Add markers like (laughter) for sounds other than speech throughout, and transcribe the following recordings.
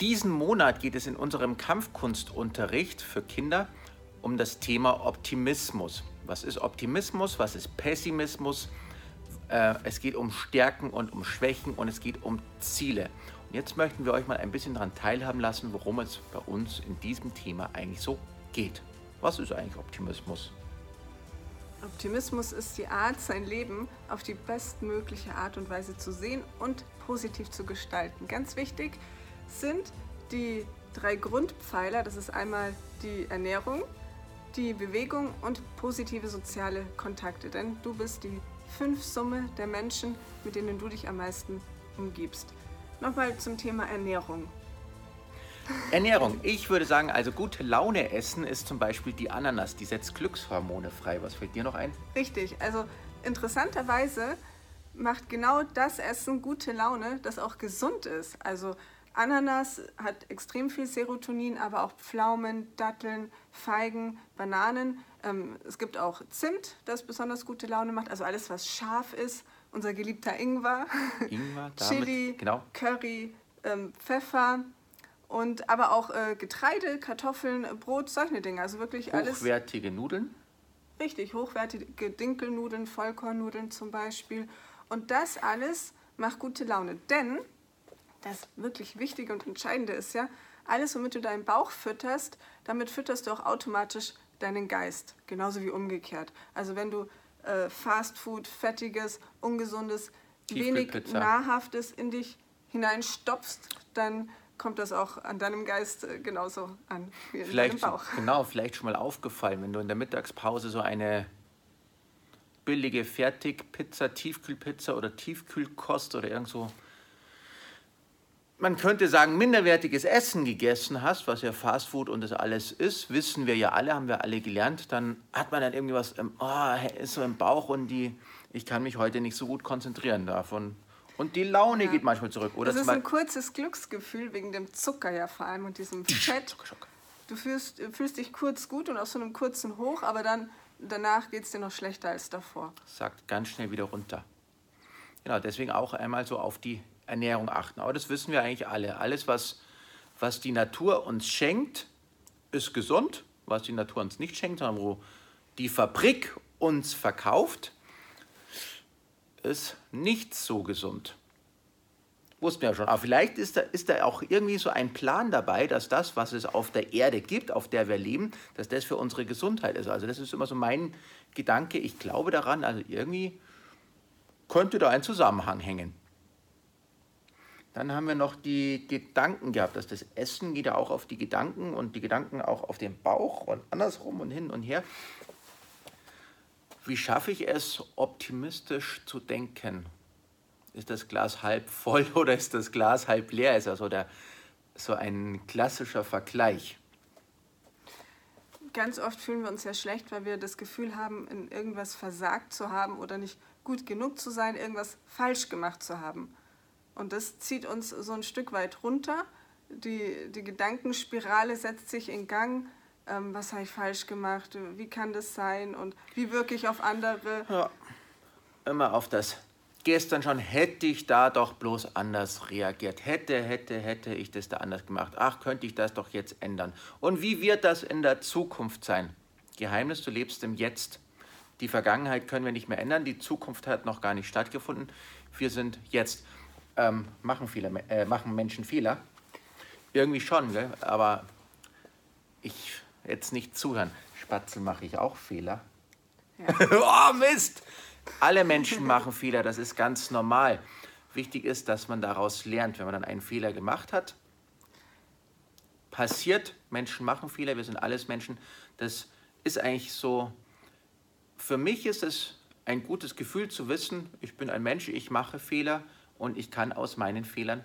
Diesen Monat geht es in unserem Kampfkunstunterricht für Kinder um das Thema Optimismus. Was ist Optimismus? Was ist Pessimismus? Äh, es geht um Stärken und um Schwächen und es geht um Ziele. Und jetzt möchten wir euch mal ein bisschen daran teilhaben lassen, worum es bei uns in diesem Thema eigentlich so geht. Was ist eigentlich Optimismus? Optimismus ist die Art, sein Leben auf die bestmögliche Art und Weise zu sehen und positiv zu gestalten. Ganz wichtig sind die drei Grundpfeiler. Das ist einmal die Ernährung, die Bewegung und positive soziale Kontakte. Denn du bist die fünf Summe der Menschen, mit denen du dich am meisten umgibst. Nochmal zum Thema Ernährung. Ernährung. Ich würde sagen, also gute Laune essen ist zum Beispiel die Ananas. Die setzt Glückshormone frei. Was fällt dir noch ein? Richtig. Also interessanterweise macht genau das Essen gute Laune, das auch gesund ist. Also Ananas hat extrem viel Serotonin, aber auch Pflaumen, Datteln, Feigen, Bananen. Ähm, es gibt auch Zimt, das besonders gute Laune macht. Also alles, was scharf ist. Unser geliebter Ingwer, (laughs) Ingwer (laughs) Chili, genau. Curry, ähm, Pfeffer und aber auch äh, Getreide, Kartoffeln, Brot, solche Dinge. Also wirklich alles. Hochwertige Nudeln? Richtig, hochwertige Dinkelnudeln, Vollkornnudeln zum Beispiel. Und das alles macht gute Laune. Denn das wirklich Wichtige und Entscheidende ist ja, alles, womit du deinen Bauch fütterst, damit fütterst du auch automatisch deinen Geist. Genauso wie umgekehrt. Also wenn du äh, Fastfood, fettiges, ungesundes, wenig nahrhaftes in dich hineinstopfst, dann kommt das auch an deinem Geist äh, genauso an wie in vielleicht, deinem Bauch. Genau, vielleicht schon mal aufgefallen, wenn du in der Mittagspause so eine billige Fertigpizza, Tiefkühlpizza oder Tiefkühlkost oder irgend so, man könnte sagen, minderwertiges Essen gegessen hast, was ja Fastfood und das alles ist, wissen wir ja alle, haben wir alle gelernt, dann hat man dann irgendwie was im, oh, ist so im Bauch und die, ich kann mich heute nicht so gut konzentrieren davon und die Laune ja. geht manchmal zurück. Oder das ist ein kurzes Glücksgefühl wegen dem Zucker ja vor allem und diesem Fett. Du fühlst, fühlst dich kurz gut und auf so einem kurzen Hoch, aber dann danach geht es dir noch schlechter als davor. Sagt ganz schnell wieder runter. Genau, deswegen auch einmal so auf die Ernährung achten. Aber das wissen wir eigentlich alle. Alles, was, was die Natur uns schenkt, ist gesund. Was die Natur uns nicht schenkt, sondern wo die Fabrik uns verkauft, ist nicht so gesund. Wussten wir ja schon. Aber vielleicht ist da, ist da auch irgendwie so ein Plan dabei, dass das, was es auf der Erde gibt, auf der wir leben, dass das für unsere Gesundheit ist. Also das ist immer so mein Gedanke. Ich glaube daran, also irgendwie könnte da ein Zusammenhang hängen. Dann haben wir noch die Gedanken gehabt, dass das Essen geht ja auch auf die Gedanken und die Gedanken auch auf den Bauch und andersrum und hin und her. Wie schaffe ich es, optimistisch zu denken? Ist das Glas halb voll (laughs) oder ist das Glas halb leer? Ist also der, so ein klassischer Vergleich. Ganz oft fühlen wir uns ja schlecht, weil wir das Gefühl haben, in irgendwas versagt zu haben oder nicht gut genug zu sein, irgendwas falsch gemacht zu haben. Und das zieht uns so ein Stück weit runter. Die, die Gedankenspirale setzt sich in Gang ähm, was habe ich falsch gemacht, wie kann das sein und wie wirke ich auf andere. Ja, immer auf das. Gestern schon hätte ich da doch bloß anders reagiert. Hätte, hätte, hätte ich das da anders gemacht. Ach, könnte ich das doch jetzt ändern. Und wie wird das in der Zukunft sein? Geheimnis, du lebst im Jetzt. Die Vergangenheit können wir nicht mehr ändern. Die Zukunft hat noch gar nicht stattgefunden. Wir sind jetzt. Ähm, machen, Fehler, äh, machen Menschen Fehler? Irgendwie schon, gell? aber ich jetzt nicht zuhören. Spatzel mache ich auch Fehler. Ja. (laughs) oh Mist! Alle Menschen machen Fehler, das ist ganz normal. Wichtig ist, dass man daraus lernt, wenn man dann einen Fehler gemacht hat. Passiert, Menschen machen Fehler, wir sind alles Menschen. Das ist eigentlich so, für mich ist es ein gutes Gefühl zu wissen, ich bin ein Mensch, ich mache Fehler und ich kann aus meinen Fehlern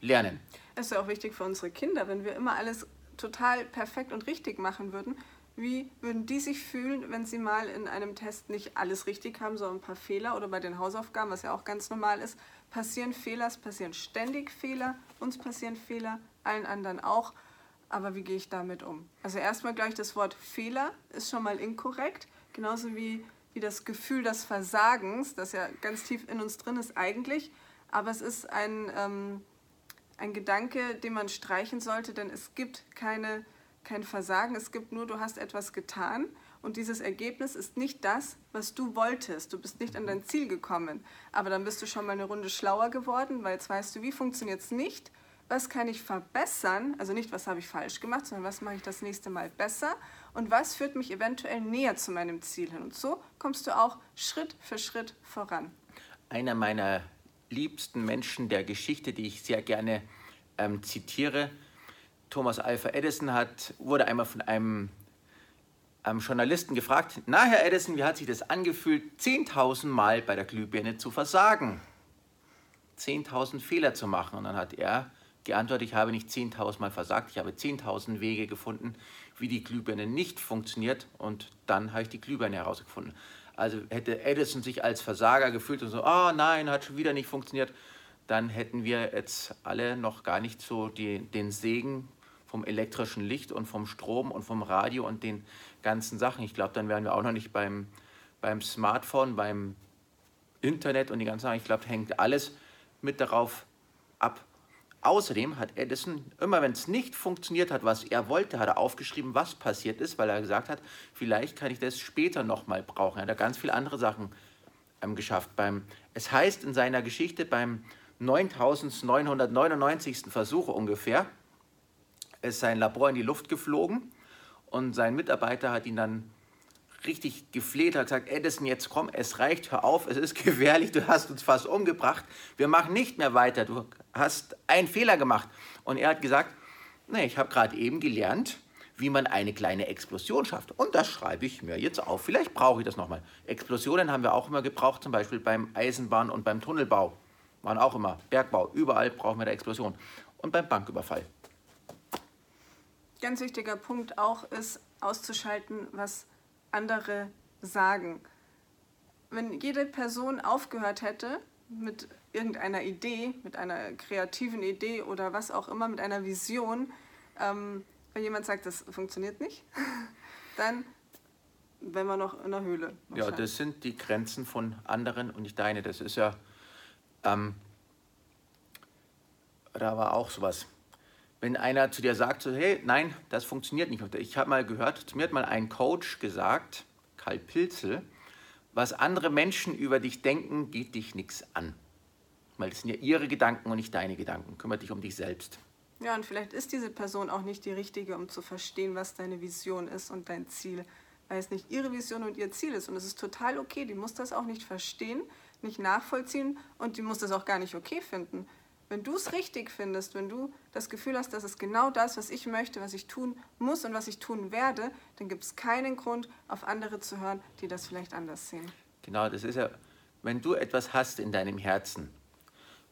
lernen. Das ist ja auch wichtig für unsere Kinder, wenn wir immer alles total perfekt und richtig machen würden, wie würden die sich fühlen, wenn sie mal in einem Test nicht alles richtig haben, sondern ein paar Fehler oder bei den Hausaufgaben, was ja auch ganz normal ist, passieren Fehler, es passieren ständig Fehler, uns passieren Fehler, allen anderen auch. Aber wie gehe ich damit um? Also erstmal gleich das Wort Fehler ist schon mal inkorrekt, genauso wie, wie das Gefühl des Versagens, das ja ganz tief in uns drin ist eigentlich, aber es ist ein, ähm, ein Gedanke, den man streichen sollte, denn es gibt keine, kein Versagen, es gibt nur, du hast etwas getan und dieses Ergebnis ist nicht das, was du wolltest. Du bist nicht an dein Ziel gekommen, aber dann bist du schon mal eine Runde schlauer geworden, weil jetzt weißt du, wie funktioniert es nicht, was kann ich verbessern, also nicht, was habe ich falsch gemacht, sondern was mache ich das nächste Mal besser und was führt mich eventuell näher zu meinem Ziel hin. Und so kommst du auch Schritt für Schritt voran. Einer meiner liebsten Menschen der Geschichte, die ich sehr gerne ähm, zitiere, Thomas Alpha Edison, hat, wurde einmal von einem ähm, Journalisten gefragt, na Herr Edison, wie hat sich das angefühlt, 10.000 Mal bei der Glühbirne zu versagen? 10.000 Fehler zu machen. Und dann hat er geantwortet, ich habe nicht 10.000 Mal versagt, ich habe 10.000 Wege gefunden, wie die Glühbirne nicht funktioniert und dann habe ich die Glühbirne herausgefunden. Also hätte Edison sich als Versager gefühlt und so, oh nein, hat schon wieder nicht funktioniert, dann hätten wir jetzt alle noch gar nicht so die, den Segen vom elektrischen Licht und vom Strom und vom Radio und den ganzen Sachen. Ich glaube, dann wären wir auch noch nicht beim, beim Smartphone, beim Internet und die ganzen Sachen. Ich glaube, hängt alles mit darauf ab, Außerdem hat Edison, immer wenn es nicht funktioniert hat, was er wollte, hat er aufgeschrieben, was passiert ist, weil er gesagt hat, vielleicht kann ich das später nochmal brauchen. Er hat ganz viele andere Sachen ähm, geschafft. Beim, es heißt in seiner Geschichte, beim 9999. Versuch ungefähr, ist sein Labor in die Luft geflogen und sein Mitarbeiter hat ihn dann richtig gefleht, hat gesagt, Edison, jetzt komm, es reicht, hör auf, es ist (laughs) gefährlich, du hast uns fast umgebracht, wir machen nicht mehr weiter, du hast einen Fehler gemacht. Und er hat gesagt, nee, ich habe gerade eben gelernt, wie man eine kleine Explosion schafft. Und das schreibe ich mir jetzt auf. Vielleicht brauche ich das nochmal. Explosionen haben wir auch immer gebraucht, zum Beispiel beim Eisenbahn- und beim Tunnelbau. Waren auch immer Bergbau. Überall brauchen wir eine Explosion. Und beim Banküberfall. Ganz wichtiger Punkt auch ist auszuschalten, was andere sagen. Wenn jede Person aufgehört hätte mit irgendeiner Idee, mit einer kreativen Idee oder was auch immer, mit einer Vision, ähm, wenn jemand sagt, das funktioniert nicht, (laughs) dann wären wir noch in der Höhle. Ja, das sind die Grenzen von anderen und nicht deine. Das ist ja, ähm, da war auch sowas. Wenn einer zu dir sagt, so, hey, nein, das funktioniert nicht. Ich habe mal gehört, zu mir hat mal ein Coach gesagt, Karl Pilzel, was andere Menschen über dich denken, geht dich nichts an. Weil das sind ja ihre Gedanken und nicht deine Gedanken. Kümmere dich um dich selbst. Ja, und vielleicht ist diese Person auch nicht die richtige, um zu verstehen, was deine Vision ist und dein Ziel. Weil es nicht ihre Vision und ihr Ziel ist. Und es ist total okay. Die muss das auch nicht verstehen, nicht nachvollziehen und die muss das auch gar nicht okay finden. Wenn du es richtig findest, wenn du das Gefühl hast, das ist genau das, was ich möchte, was ich tun muss und was ich tun werde, dann gibt es keinen Grund, auf andere zu hören, die das vielleicht anders sehen. Genau, das ist ja, wenn du etwas hast in deinem Herzen,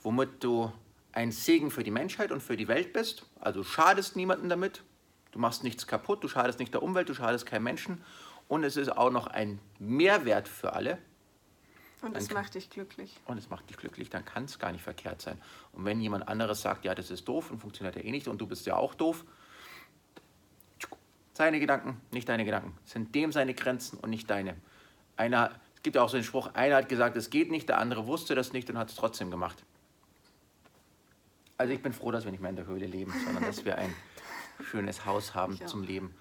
womit du ein Segen für die Menschheit und für die Welt bist, also schadest niemandem damit, du machst nichts kaputt, du schadest nicht der Umwelt, du schadest keinem Menschen und es ist auch noch ein Mehrwert für alle, und es macht dich glücklich. Und es macht dich glücklich, dann kann es gar nicht verkehrt sein. Und wenn jemand anderes sagt, ja, das ist doof und funktioniert ja eh nicht und du bist ja auch doof, seine Gedanken, nicht deine Gedanken. Sind dem seine Grenzen und nicht deine. Einer, es gibt ja auch so einen Spruch, einer hat gesagt, es geht nicht, der andere wusste das nicht und hat es trotzdem gemacht. Also ich bin froh, dass wir nicht mehr in der Höhle leben, sondern dass wir ein (laughs) schönes Haus haben zum Leben.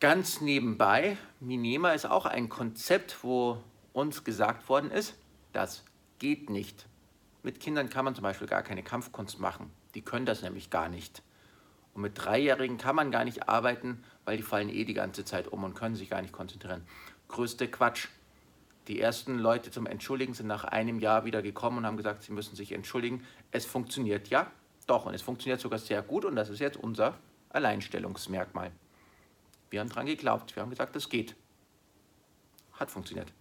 Ganz nebenbei, Minema ist auch ein Konzept, wo uns gesagt worden ist, das geht nicht. Mit Kindern kann man zum Beispiel gar keine Kampfkunst machen. Die können das nämlich gar nicht. Und mit Dreijährigen kann man gar nicht arbeiten, weil die fallen eh die ganze Zeit um und können sich gar nicht konzentrieren. Größte Quatsch. Die ersten Leute zum Entschuldigen sind nach einem Jahr wieder gekommen und haben gesagt, sie müssen sich entschuldigen. Es funktioniert ja, doch. Und es funktioniert sogar sehr gut und das ist jetzt unser Alleinstellungsmerkmal. Wir haben daran geglaubt. Wir haben gesagt, das geht. Hat funktioniert.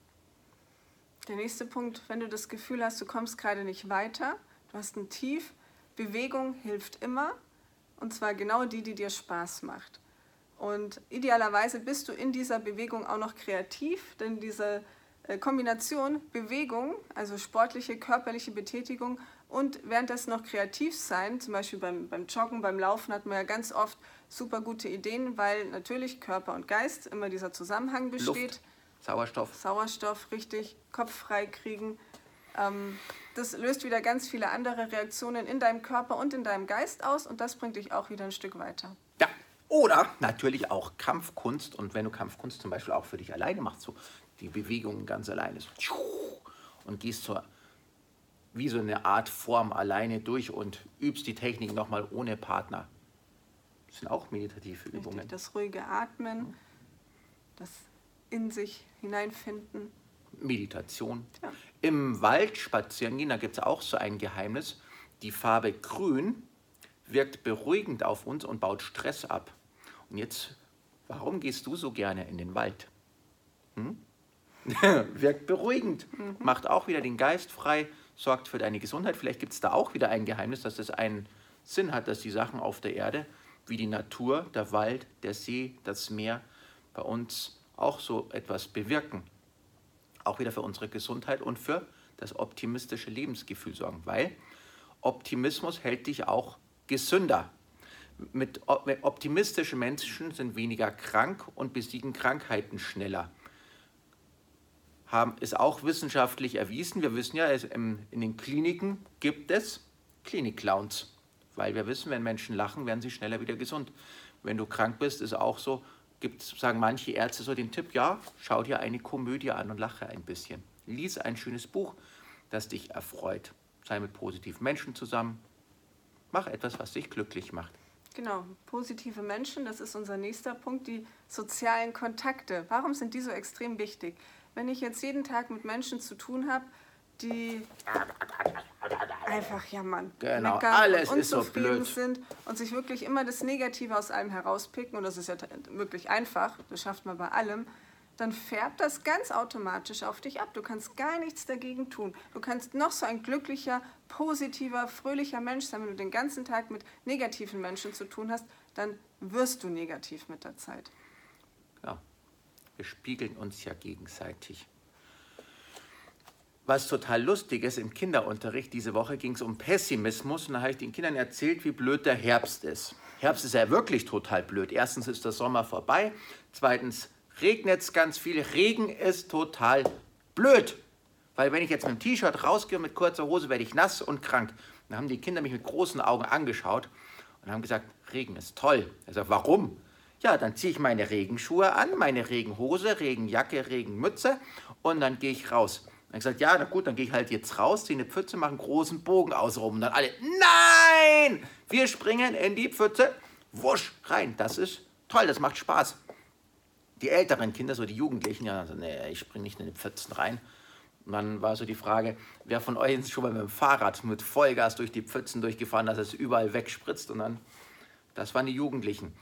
Der nächste Punkt, wenn du das Gefühl hast, du kommst gerade nicht weiter, du hast ein Tief, Bewegung hilft immer und zwar genau die, die dir Spaß macht. Und idealerweise bist du in dieser Bewegung auch noch kreativ, denn diese äh, Kombination Bewegung, also sportliche, körperliche Betätigung und währenddessen noch kreativ sein, zum Beispiel beim, beim Joggen, beim Laufen hat man ja ganz oft super gute Ideen, weil natürlich Körper und Geist immer dieser Zusammenhang besteht. Luft. Sauerstoff. Sauerstoff, richtig. Kopf frei kriegen. Ähm, das löst wieder ganz viele andere Reaktionen in deinem Körper und in deinem Geist aus und das bringt dich auch wieder ein Stück weiter. Ja, oder natürlich auch Kampfkunst. Und wenn du Kampfkunst zum Beispiel auch für dich alleine machst, so die Bewegungen ganz alleine, so, und gehst so wie so eine Art Form alleine durch und übst die Technik nochmal ohne Partner. Das sind auch meditative Übungen. Richtig, das ruhige Atmen, das in sich hineinfinden. Meditation. Ja. Im Wald spazieren gehen, da gibt es auch so ein Geheimnis. Die Farbe Grün wirkt beruhigend auf uns und baut Stress ab. Und jetzt, warum gehst du so gerne in den Wald? Hm? (laughs) wirkt beruhigend, mhm. macht auch wieder den Geist frei, sorgt für deine Gesundheit. Vielleicht gibt es da auch wieder ein Geheimnis, dass das einen Sinn hat, dass die Sachen auf der Erde, wie die Natur, der Wald, der See, das Meer, bei uns auch so etwas bewirken auch wieder für unsere Gesundheit und für das optimistische Lebensgefühl sorgen, weil Optimismus hält dich auch gesünder. Mit optimistischen Menschen sind weniger krank und besiegen Krankheiten schneller. Haben, ist auch wissenschaftlich erwiesen. Wir wissen ja, es, in den Kliniken gibt es Klinik-Clowns, weil wir wissen, wenn Menschen lachen, werden sie schneller wieder gesund. Wenn du krank bist, ist auch so, gibt, sagen manche Ärzte so den Tipp, ja, schau dir eine Komödie an und lache ein bisschen. Lies ein schönes Buch, das dich erfreut. Sei mit positiven Menschen zusammen. Mach etwas, was dich glücklich macht. Genau, positive Menschen, das ist unser nächster Punkt, die sozialen Kontakte. Warum sind die so extrem wichtig? Wenn ich jetzt jeden Tag mit Menschen zu tun habe, die einfach jammern, genau, alles und unzufrieden ist so blöd. sind und sich wirklich immer das Negative aus allem herauspicken, und das ist ja wirklich einfach, das schafft man bei allem, dann färbt das ganz automatisch auf dich ab. Du kannst gar nichts dagegen tun. Du kannst noch so ein glücklicher, positiver, fröhlicher Mensch sein, wenn du den ganzen Tag mit negativen Menschen zu tun hast, dann wirst du negativ mit der Zeit. Ja, wir spiegeln uns ja gegenseitig was total lustig ist, im Kinderunterricht diese Woche ging es um Pessimismus und da habe ich den Kindern erzählt, wie blöd der Herbst ist. Herbst ist ja wirklich total blöd. Erstens ist der Sommer vorbei, zweitens regnet es ganz viel. Regen ist total blöd, weil wenn ich jetzt mit dem T-Shirt rausgehe mit kurzer Hose, werde ich nass und krank. Dann haben die Kinder mich mit großen Augen angeschaut und haben gesagt, Regen ist toll. Sage, warum? Ja, dann ziehe ich meine Regenschuhe an, meine Regenhose, Regenjacke, Regenmütze und dann gehe ich raus. Dann ich gesagt, ja, na gut, dann gehe ich halt jetzt raus, ziehe eine Pfütze, mache einen großen Bogen außenrum. Und dann alle, nein! Wir springen in die Pfütze, wusch, rein. Das ist toll, das macht Spaß. Die älteren Kinder, so die Jugendlichen, ja, also, nee, ich springe nicht in die Pfützen rein. Und dann war so die Frage, wer von euch ist schon mal mit dem Fahrrad mit Vollgas durch die Pfützen durchgefahren, dass es überall wegspritzt. Und dann, das waren die Jugendlichen.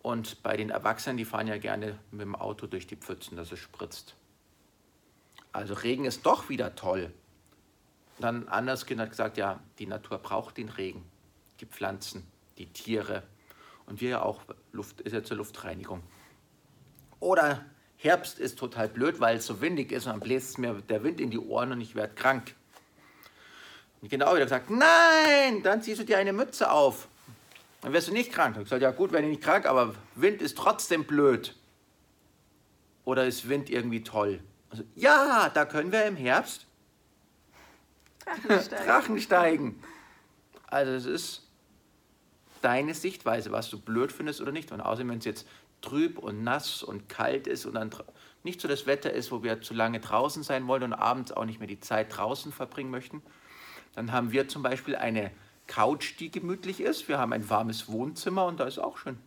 Und bei den Erwachsenen, die fahren ja gerne mit dem Auto durch die Pfützen, dass es spritzt. Also Regen ist doch wieder toll. Dann ein anderes Kind hat gesagt, ja, die Natur braucht den Regen. Die Pflanzen, die Tiere und wir ja auch, Luft ist ja zur Luftreinigung. Oder Herbst ist total blöd, weil es so windig ist und dann bläst mir der Wind in die Ohren und ich werde krank. Und die Kinder auch wieder gesagt, nein, dann ziehst du dir eine Mütze auf. Dann wirst du nicht krank. Ich gesagt, ja gut, werde ich nicht krank, aber Wind ist trotzdem blöd. Oder ist Wind irgendwie toll? Also, ja, da können wir im Herbst Drachensteigen. Drachensteigen. Also es ist deine Sichtweise, was du blöd findest oder nicht. Und außerdem, wenn es jetzt trüb und nass und kalt ist und dann nicht so das Wetter ist, wo wir zu lange draußen sein wollen und abends auch nicht mehr die Zeit draußen verbringen möchten, dann haben wir zum Beispiel eine Couch, die gemütlich ist. Wir haben ein warmes Wohnzimmer und da ist auch schön.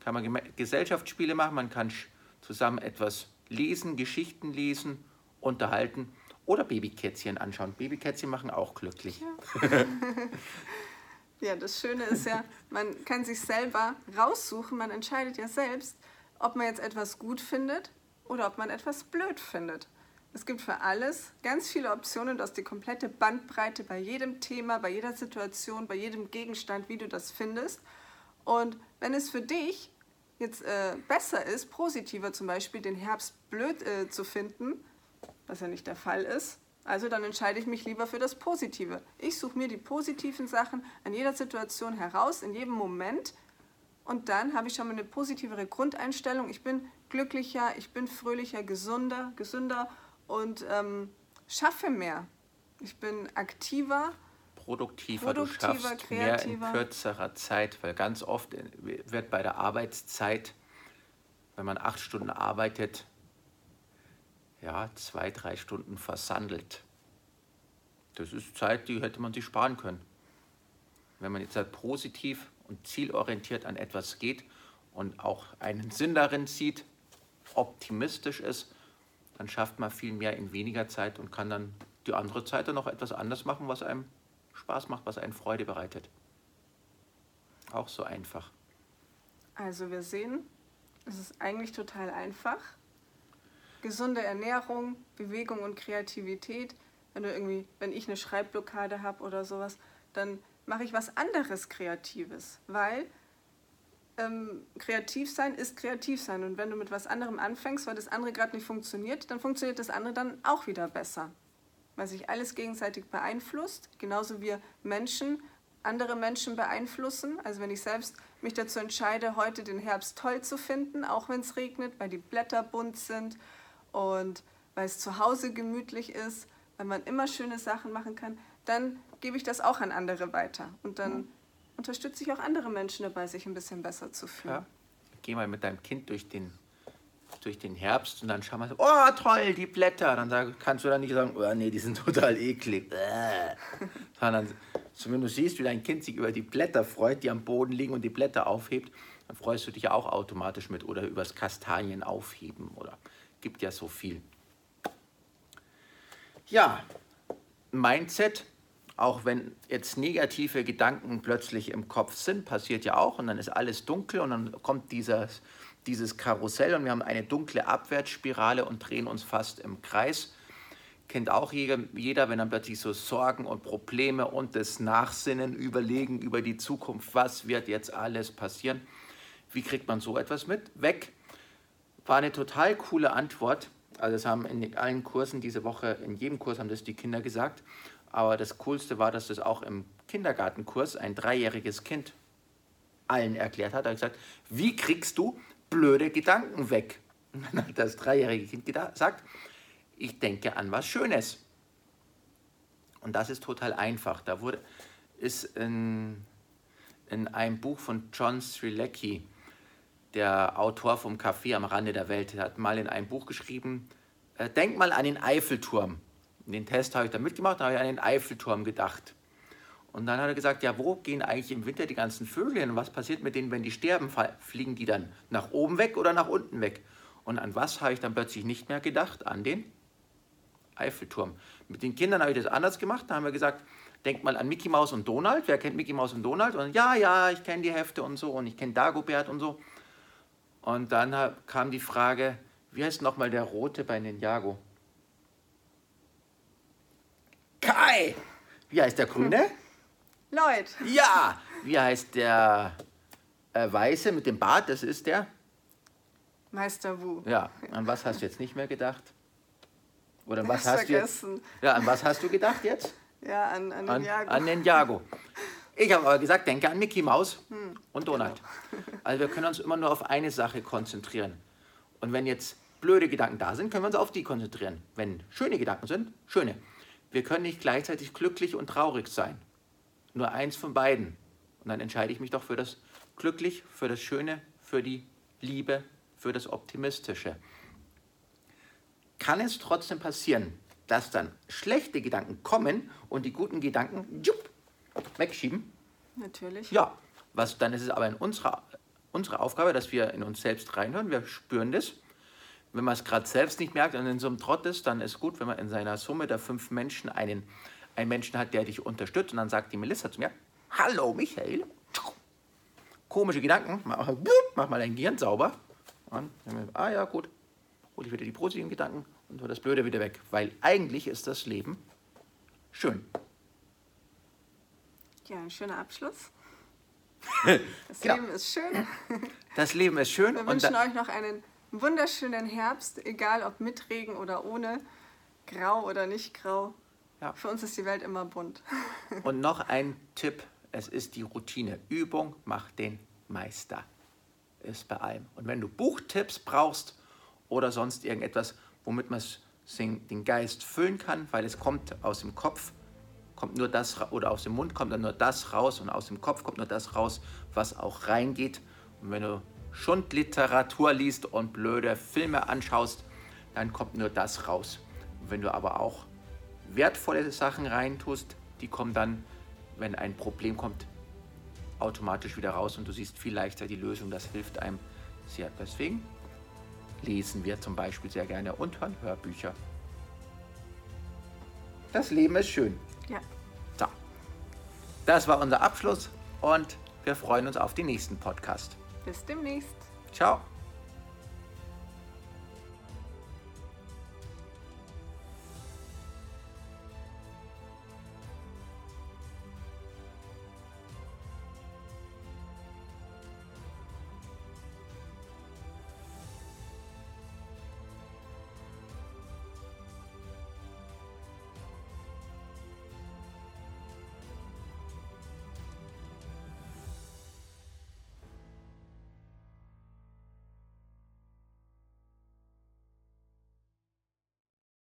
Kann man Gesellschaftsspiele machen, man kann zusammen etwas lesen, Geschichten lesen, unterhalten oder Babykätzchen anschauen. Babykätzchen machen auch glücklich. Ja. (laughs) ja, das Schöne ist ja, man kann sich selber raussuchen, man entscheidet ja selbst, ob man jetzt etwas gut findet oder ob man etwas blöd findet. Es gibt für alles ganz viele Optionen, du hast die komplette Bandbreite bei jedem Thema, bei jeder Situation, bei jedem Gegenstand, wie du das findest. Und wenn es für dich jetzt äh, besser ist, positiver zum Beispiel, den Herbst blöd äh, zu finden, was ja nicht der Fall ist, also dann entscheide ich mich lieber für das Positive. Ich suche mir die positiven Sachen an jeder Situation heraus, in jedem Moment. Und dann habe ich schon mal eine positivere Grundeinstellung. Ich bin glücklicher, ich bin fröhlicher, gesunder, gesünder und ähm, schaffe mehr. Ich bin aktiver. Produktiver, Produktiver, du schaffst mehr in kreativer. kürzerer Zeit, weil ganz oft wird bei der Arbeitszeit, wenn man acht Stunden arbeitet, ja, zwei, drei Stunden versandelt. Das ist Zeit, die hätte man sich sparen können. Wenn man jetzt halt positiv und zielorientiert an etwas geht und auch einen Sinn darin sieht, optimistisch ist, dann schafft man viel mehr in weniger Zeit und kann dann die andere Zeit dann noch etwas anders machen, was einem Spaß macht, was einen Freude bereitet. Auch so einfach. Also wir sehen, es ist eigentlich total einfach. Gesunde Ernährung, Bewegung und Kreativität. Wenn du irgendwie, wenn ich eine Schreibblockade habe oder sowas, dann mache ich was anderes Kreatives, weil ähm, kreativ sein ist kreativ sein. Und wenn du mit was anderem anfängst, weil das andere gerade nicht funktioniert, dann funktioniert das andere dann auch wieder besser. Weil sich alles gegenseitig beeinflusst, genauso wie Menschen andere Menschen beeinflussen. Also wenn ich selbst mich dazu entscheide, heute den Herbst toll zu finden, auch wenn es regnet, weil die Blätter bunt sind und weil es zu Hause gemütlich ist, weil man immer schöne Sachen machen kann, dann gebe ich das auch an andere weiter. Und dann unterstütze ich auch andere Menschen dabei, sich ein bisschen besser zu fühlen. Ja. Geh mal mit deinem Kind durch den, durch den Herbst und dann schau mal so, oh toll, die Blätter. Dann sag, kannst du dann nicht sagen, oh nee, die sind (laughs) total eklig. Äh. Sondern du siehst, wie dein Kind sich über die Blätter freut, die am Boden liegen und die Blätter aufhebt, dann freust du dich ja auch automatisch mit oder übers Kastanien aufheben oder gibt ja so viel. Ja, Mindset, auch wenn jetzt negative Gedanken plötzlich im Kopf sind, passiert ja auch und dann ist alles dunkel und dann kommt dieses, dieses Karussell und wir haben eine dunkle Abwärtsspirale und drehen uns fast im Kreis. Kennt auch jeder, wenn dann plötzlich so Sorgen und Probleme und das Nachsinnen überlegen über die Zukunft, was wird jetzt alles passieren. Wie kriegt man so etwas mit? Weg. War eine total coole Antwort. Also das haben in allen Kursen diese Woche, in jedem Kurs haben das die Kinder gesagt. Aber das Coolste war, dass das auch im Kindergartenkurs ein dreijähriges Kind allen erklärt hat. Er hat gesagt, wie kriegst du blöde Gedanken weg? (laughs) Und dann hat das dreijährige Kind gesagt, ich denke an was Schönes. Und das ist total einfach. Da wurde, ist in, in einem Buch von John Strilecki, der Autor vom Café am Rande der Welt, hat mal in einem Buch geschrieben, äh, denk mal an den Eiffelturm. Den Test habe ich da mitgemacht, da habe ich an den Eiffelturm gedacht. Und dann hat er gesagt, ja, wo gehen eigentlich im Winter die ganzen Vögel hin? Und was passiert mit denen, wenn die sterben? Fliegen die dann nach oben weg oder nach unten weg? Und an was habe ich dann plötzlich nicht mehr gedacht? An den Eiffelturm. Mit den Kindern habe ich das anders gemacht. Da haben wir gesagt, denkt mal an Mickey Mouse und Donald. Wer kennt Mickey Mouse und Donald? Und ja, ja, ich kenne die Hefte und so und ich kenne Dagobert und so. Und dann kam die Frage, wie heißt nochmal der Rote bei Ninjago? Kai! Wie heißt der Grüne? (laughs) Lloyd. Ja! Wie heißt der äh, Weiße mit dem Bart? Das ist der? Meister Wu. Ja, an was hast du jetzt nicht mehr gedacht? Oder an was hast du jetzt? vergessen. Ja, an was hast du gedacht jetzt? Ja, an, an, An, Ninjago. an Ninjago. Ich habe aber gesagt, denke an Mickey Mouse und Donald. Also wir können uns immer nur auf eine Sache konzentrieren. Und wenn jetzt blöde Gedanken da sind, können wir uns auf die konzentrieren. Wenn schöne Gedanken sind, schöne. Wir können nicht gleichzeitig glücklich und traurig sein. Nur eins von beiden. Und dann entscheide ich mich doch für das Glücklich, für das Schöne, für die Liebe, für das Optimistische. Kann es trotzdem passieren, dass dann schlechte Gedanken kommen und die guten Gedanken jupp, wegschieben? Natürlich. Ja, was, dann ist es aber in unserer, unsere Aufgabe, dass wir in uns selbst reinhören, wir spüren das. Wenn man es gerade selbst nicht merkt und in so einem Trott ist, dann ist gut, wenn man in seiner Summe der fünf Menschen einen, einen Menschen hat, der dich unterstützt. Und dann sagt die Melissa zu mir, hallo Michael, komische Gedanken, mach, mal dein Gehirn sauber. Und dann, ah ja, gut, hole ich wieder die positiven Gedanken und hol das Blöde wieder weg. Weil eigentlich ist das Leben schön. Ja, ein schöner Abschluss. (laughs) Das Genau. Leben ist schön. Das Leben ist schön Wir wünschen euch noch einen wunderschönen Herbst, egal ob mit Regen oder ohne, grau oder nicht grau. Ja. Für uns ist die Welt immer bunt. (laughs) Und noch ein Tipp, es ist die Routine. Übung macht den Meister. Ist bei allem. Und wenn du Buchtipps brauchst oder sonst irgendetwas, womit man den Geist füllen kann, weil es kommt aus dem Kopf, kommt nur das, oder aus dem Mund kommt dann nur das raus und aus dem Kopf kommt nur das raus, was auch reingeht. Und wenn du Schundliteratur liest und blöde Filme anschaust, dann kommt nur das raus. Und wenn du aber auch wertvolle Sachen reintust, die kommen dann, wenn ein Problem kommt, automatisch wieder raus und du siehst viel leichter die Lösung. Das hilft einem sehr. Deswegen lesen wir zum Beispiel sehr gerne und hören Hörbücher. Das Leben ist schön. Ja. So. Das war unser Abschluss und wir freuen uns auf den nächsten Podcast. Bis demnächst. Ciao.